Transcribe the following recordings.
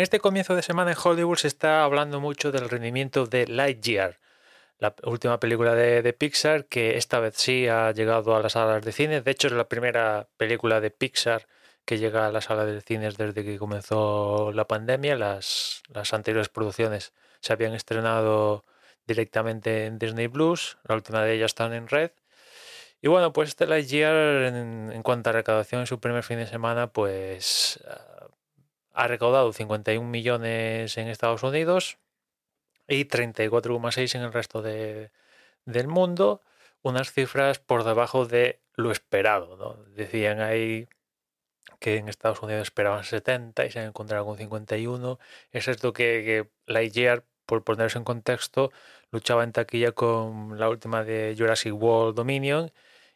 En este comienzo de semana en Hollywood se está hablando mucho del rendimiento de Lightyear, la última película de, Pixar que esta vez sí ha llegado a las salas de cine. De hecho, es la primera película de Pixar que llega a las salas de cines desde que comenzó la pandemia. Las, las anteriores producciones se habían estrenado directamente en Disney Plus, la última de ellas están en red. Y bueno, pues este Lightyear en, en cuanto a recaudación en su primer fin de semana, pues ha recaudado 51 millones en Estados Unidos y 34,6 en el resto de, del mundo, unas cifras por debajo de lo esperado. Decían ahí que en Estados Unidos esperaban 70 y se han encontrado con 51. Es esto que, que Lightyear, por ponerse en contexto, luchaba en taquilla con la última de Jurassic World Dominion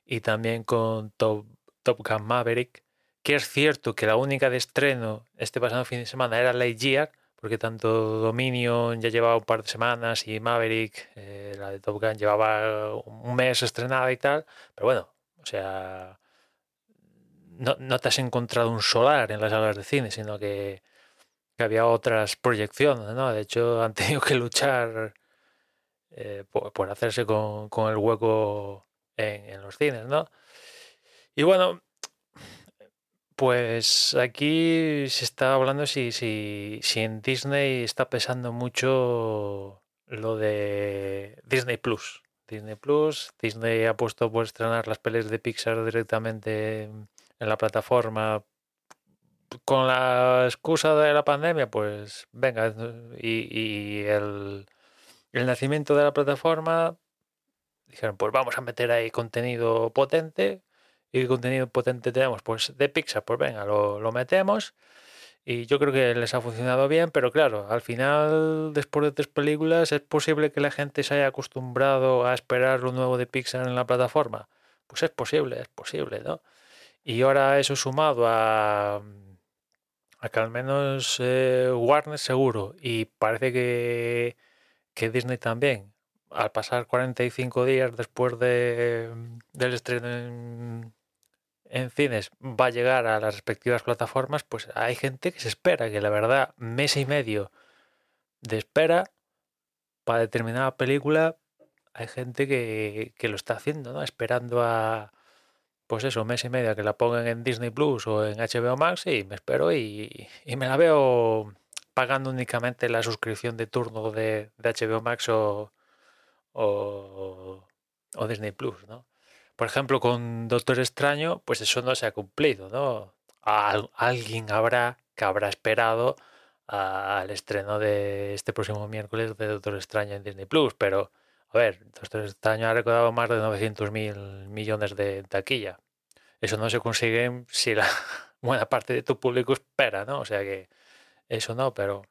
y también con Top Gun Maverick que es cierto que la única de estreno este pasado fin de semana era Lightyear, porque tanto Dominion ya llevaba un par de semanas y Maverick, eh, la de Top Gun, llevaba un mes estrenada y tal, pero bueno, o sea, no, te has encontrado un solar en las salas de cine, sino que, había otras proyecciones, ¿no? De hecho, han tenido que luchar eh, por, hacerse con, el hueco en, en los cines, ¿no? Y bueno, pues aquí se está hablando si, si, si en Disney está pesando mucho lo de Disney Plus. Disney Plus, Disney ha puesto por estrenar las pelis de Pixar directamente en la plataforma con la excusa de la pandemia, pues venga, y, y el, el nacimiento de la plataforma, dijeron, pues vamos a meter ahí contenido potente ¿Y contenido potente tenemos? Pues de Pixar, pues venga, lo, metemos. Y yo creo que les ha funcionado bien, pero claro, al final, después de tres películas, ¿es posible que la gente se haya acostumbrado a esperar lo nuevo de Pixar en la plataforma? Pues es posible, es posible, ¿no? Y ahora eso sumado a, a que al menos eh, Warner seguro, y parece que, que Disney también, al pasar 45 días después de, del estreno en, en cines va a llegar a las respectivas plataformas, pues hay gente que se espera, que la verdad, mes y medio de espera para determinada película, hay gente que, lo está haciendo, ¿no? Esperando a, pues eso, mes y medio a que la pongan en Disney Plus o en HBO Max y me espero y, me la veo pagando únicamente la suscripción de turno de, HBO Max o, o, o Disney Plus, ¿no? Por ejemplo, con Doctor Extraño, pues eso no se ha cumplido, ¿no? alguien habrá que habrá esperado al estreno de este próximo miércoles de Doctor Extraño en Disney Plus, pero a ver, Doctor Extraño ha recaudado más de 900 mil millones de taquilla. Eso no se consigue si la buena parte de tu público espera, ¿no? O sea que eso no, pero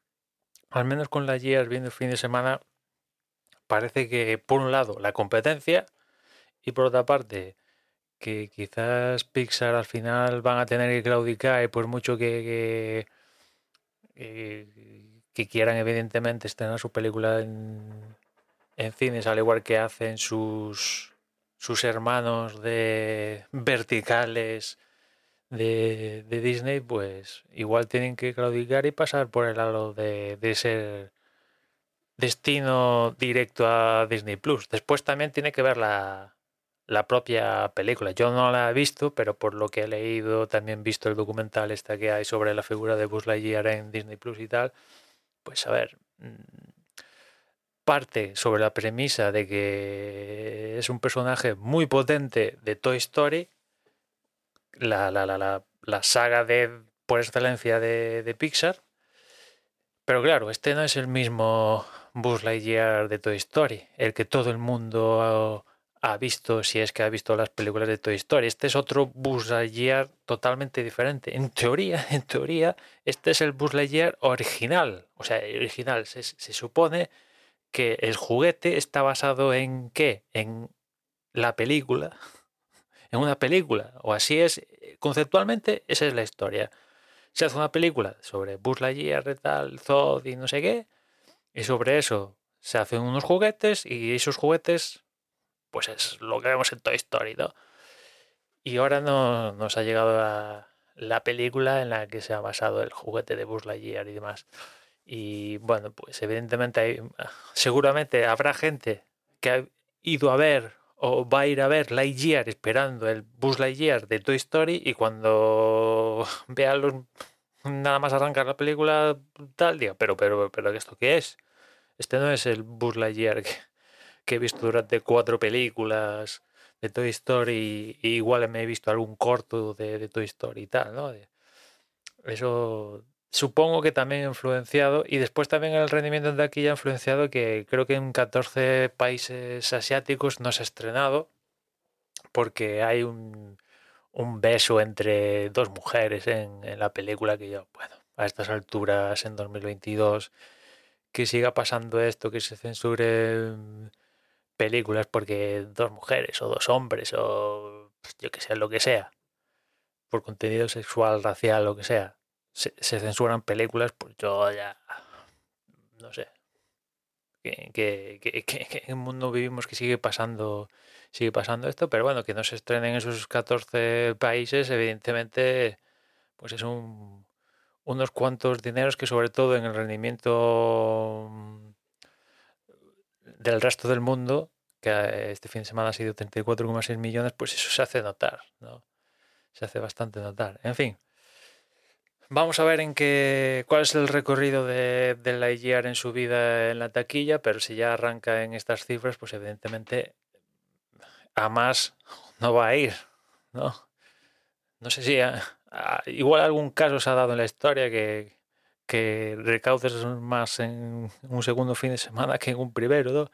al menos con las guías viendo el fin de semana, parece que por un lado la competencia y por otra parte, que quizás Pixar al final van a tener que claudicar y por mucho que, quieran evidentemente estrenar su película en, en cines, al igual que hacen sus, sus hermanos de verticales de, Disney, pues igual tienen que claudicar y pasar por el halo de, de ser destino directo a Disney Plus. Después también tiene que ver la, la propia película. Yo no la he visto, pero por lo que he leído, también visto el documental esta que hay sobre la figura de Buzz Lightyear en Disney Plus y tal. Pues a ver, mm, parte sobre la premisa de que es un personaje muy potente de Toy Story, la, la, la, la saga de por excelencia de, de, Pixar. Pero claro, este no es el mismo Buzz Lightyear de Toy Story, el que todo el mundo ha, visto, si es que ha visto las películas de Toy Story. Este es otro Buzz Lightyear totalmente diferente. En teoría, en teoría, este es el Buzz Lightyear original. O sea, original. Se, se supone que el juguete está basado en qué? En la película. En una película. O así es. Conceptualmente, esa es la historia. Se hace una película sobre Buzz Lightyear, tal, Zod y no sé qué. Y sobre eso se hacen unos juguetes y esos juguetes, pues es lo que vemos en Toy Story, ¿no? Y ahora no, nos ha llegado la, la película en la que se ha basado el juguete de Buzz Lightyear y demás. Y bueno, pues evidentemente seguramente habrá gente que ha ido a ver o va a ir a ver Lightyear esperando el Buzz Lightyear de Toy Story y cuando vea los nada más arrancar la película tal día, pero pero pero esto qué es? Este no es el Buzz Lightyear he visto durante cuatro películas de Toy Story y igual me he visto algún corto de, de Toy Story y tal, ¿no? Eso supongo que también ha influenciado y después también el rendimiento de aquí ha influenciado que creo que en 14 países asiáticos no se ha estrenado porque hay un, beso entre dos mujeres en, en, la película que yo, bueno, a estas alturas en 2022 que siga pasando esto, que se censuren películas porque dos mujeres o dos hombres o yo que sé, lo que sea, por contenido sexual, racial, lo que sea se, censuran películas, pues yo ya no sé. Que, que, que, en un mundo vivimos que sigue pasando sigue pasando esto, pero bueno, que no se estrenen en esos 14 países, evidentemente, pues es un, unos cuantos dineros que sobre todo en el rendimiento del resto del mundo, que este fin de semana ha sido 34,6 millones, pues eso se hace notar, ¿no? Se hace bastante notar. En fin, Vamos a ver en qué, cuál es el recorrido de, de Lightyear en su vida en la taquilla, pero si ya arranca en estas cifras, pues evidentemente a más no va a ir, ¿no? No sé si igual algún caso se ha dado en la historia que, que recaudes más en un segundo fin de semana que en un primero,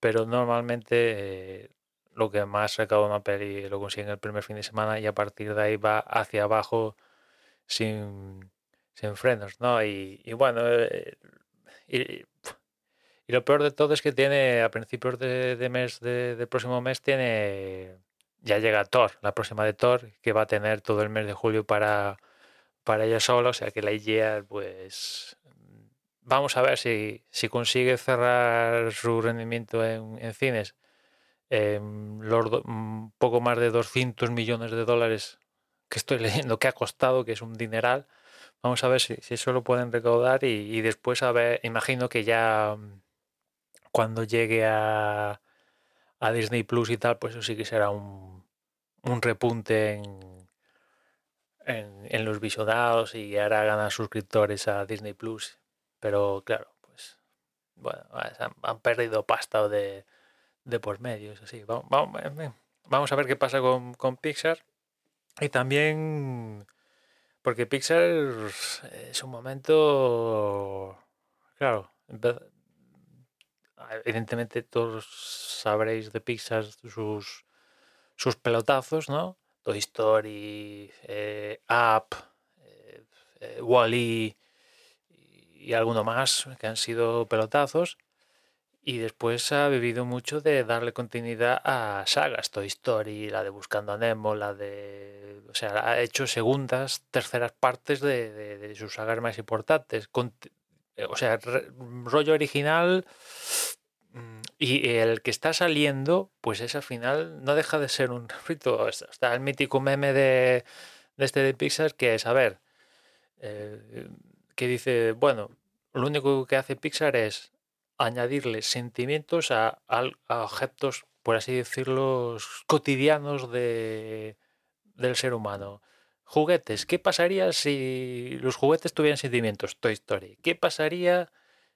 pero normalmente eh, lo que más recauda una peli lo consigue en el primer fin de semana y a partir de ahí va hacia abajo sin, frenos, ¿no? Y, y bueno, eh, y, lo peor de todo es que tiene, a principios de, mes, de, de, próximo mes, tiene, ya llega Thor, la próxima de Thor, que va a tener todo el mes de julio para, para ella solo, o sea que la idea, pues, vamos a ver si, si consigue cerrar su rendimiento en, en cines. Eh, los do, poco más de 200 millones de dólares que estoy leyendo que ha costado, que es un dineral. Vamos a ver si, si eso lo pueden recaudar y, y, después a ver, imagino que ya mm, cuando llegue a, a Disney Plus y tal, pues eso sí que será un, un repunte en, en, los visionados y hará ganar suscriptores a Disney Plus. Pero claro, pues bueno, han, perdido pasta de, de por medio, eso sí. Vamos, vamos, vamos a ver qué pasa con, con Pixar y también porque Pixar es un momento, claro, evidentemente todos sabréis de Pixar sus, sus pelotazos, ¿no? Toy Story, eh, Up, eh, eh, Wally -E y alguno más que han sido pelotazos. Y después ha vivido mucho de darle continuidad a sagas, Toy Story, la de Buscando a Nemo, la de... O sea, ha hecho segundas, terceras partes de, de, sus sagas más importantes. Con, o sea, rollo original y el que está saliendo, pues es al final, no deja de ser un refrito. Está el mítico meme de, este de Pixar, que es, a ver, eh, que dice, bueno, lo único que hace Pixar es añadirle sentimientos a, objetos, por así decirlo, cotidianos de, del ser humano. Juguetes, ¿qué pasaría si los juguetes tuvieran sentimientos? Toy Story. ¿Qué pasaría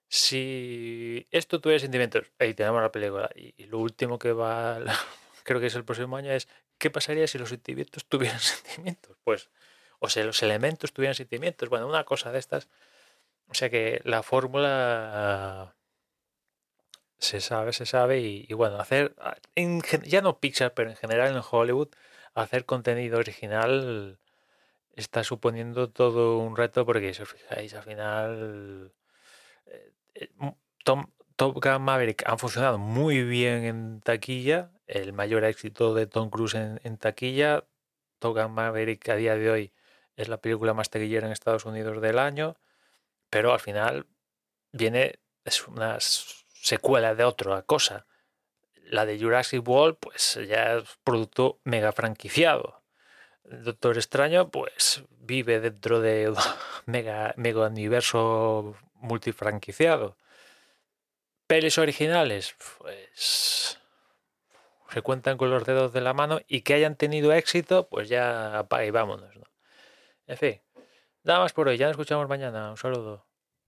si esto tuviera sentimientos? Ahí tenemos la película. Y, lo último que va, creo que es el próximo año, es ¿qué pasaría si los sentimientos tuvieran sentimientos? Pues, o sea, los elementos tuvieran sentimientos. Bueno, una cosa de estas. O sea que la fórmula se sabe, se sabe. Y, bueno, hacer, ya no Pixar, pero en general en Hollywood, hacer contenido original está suponiendo todo un reto porque si os fijáis al final eh, Tom, Top Gun Maverick han funcionado muy bien en taquilla, el mayor éxito de Tom Cruise en, taquilla, Top Gun Maverick a día de hoy es la película más taquillera en Estados Unidos del año, pero al final viene, es una secuela de otra cosa. La de Jurassic World, pues ya es producto mega franquiciado. Doctor Extraño, pues vive dentro de mega, mega universo multifranquiciado. Pelis originales, pues se cuentan con los dedos de la mano y que hayan tenido éxito, pues ya y vámonos. En fin, nada más por hoy, ya nos escuchamos mañana. Un saludo.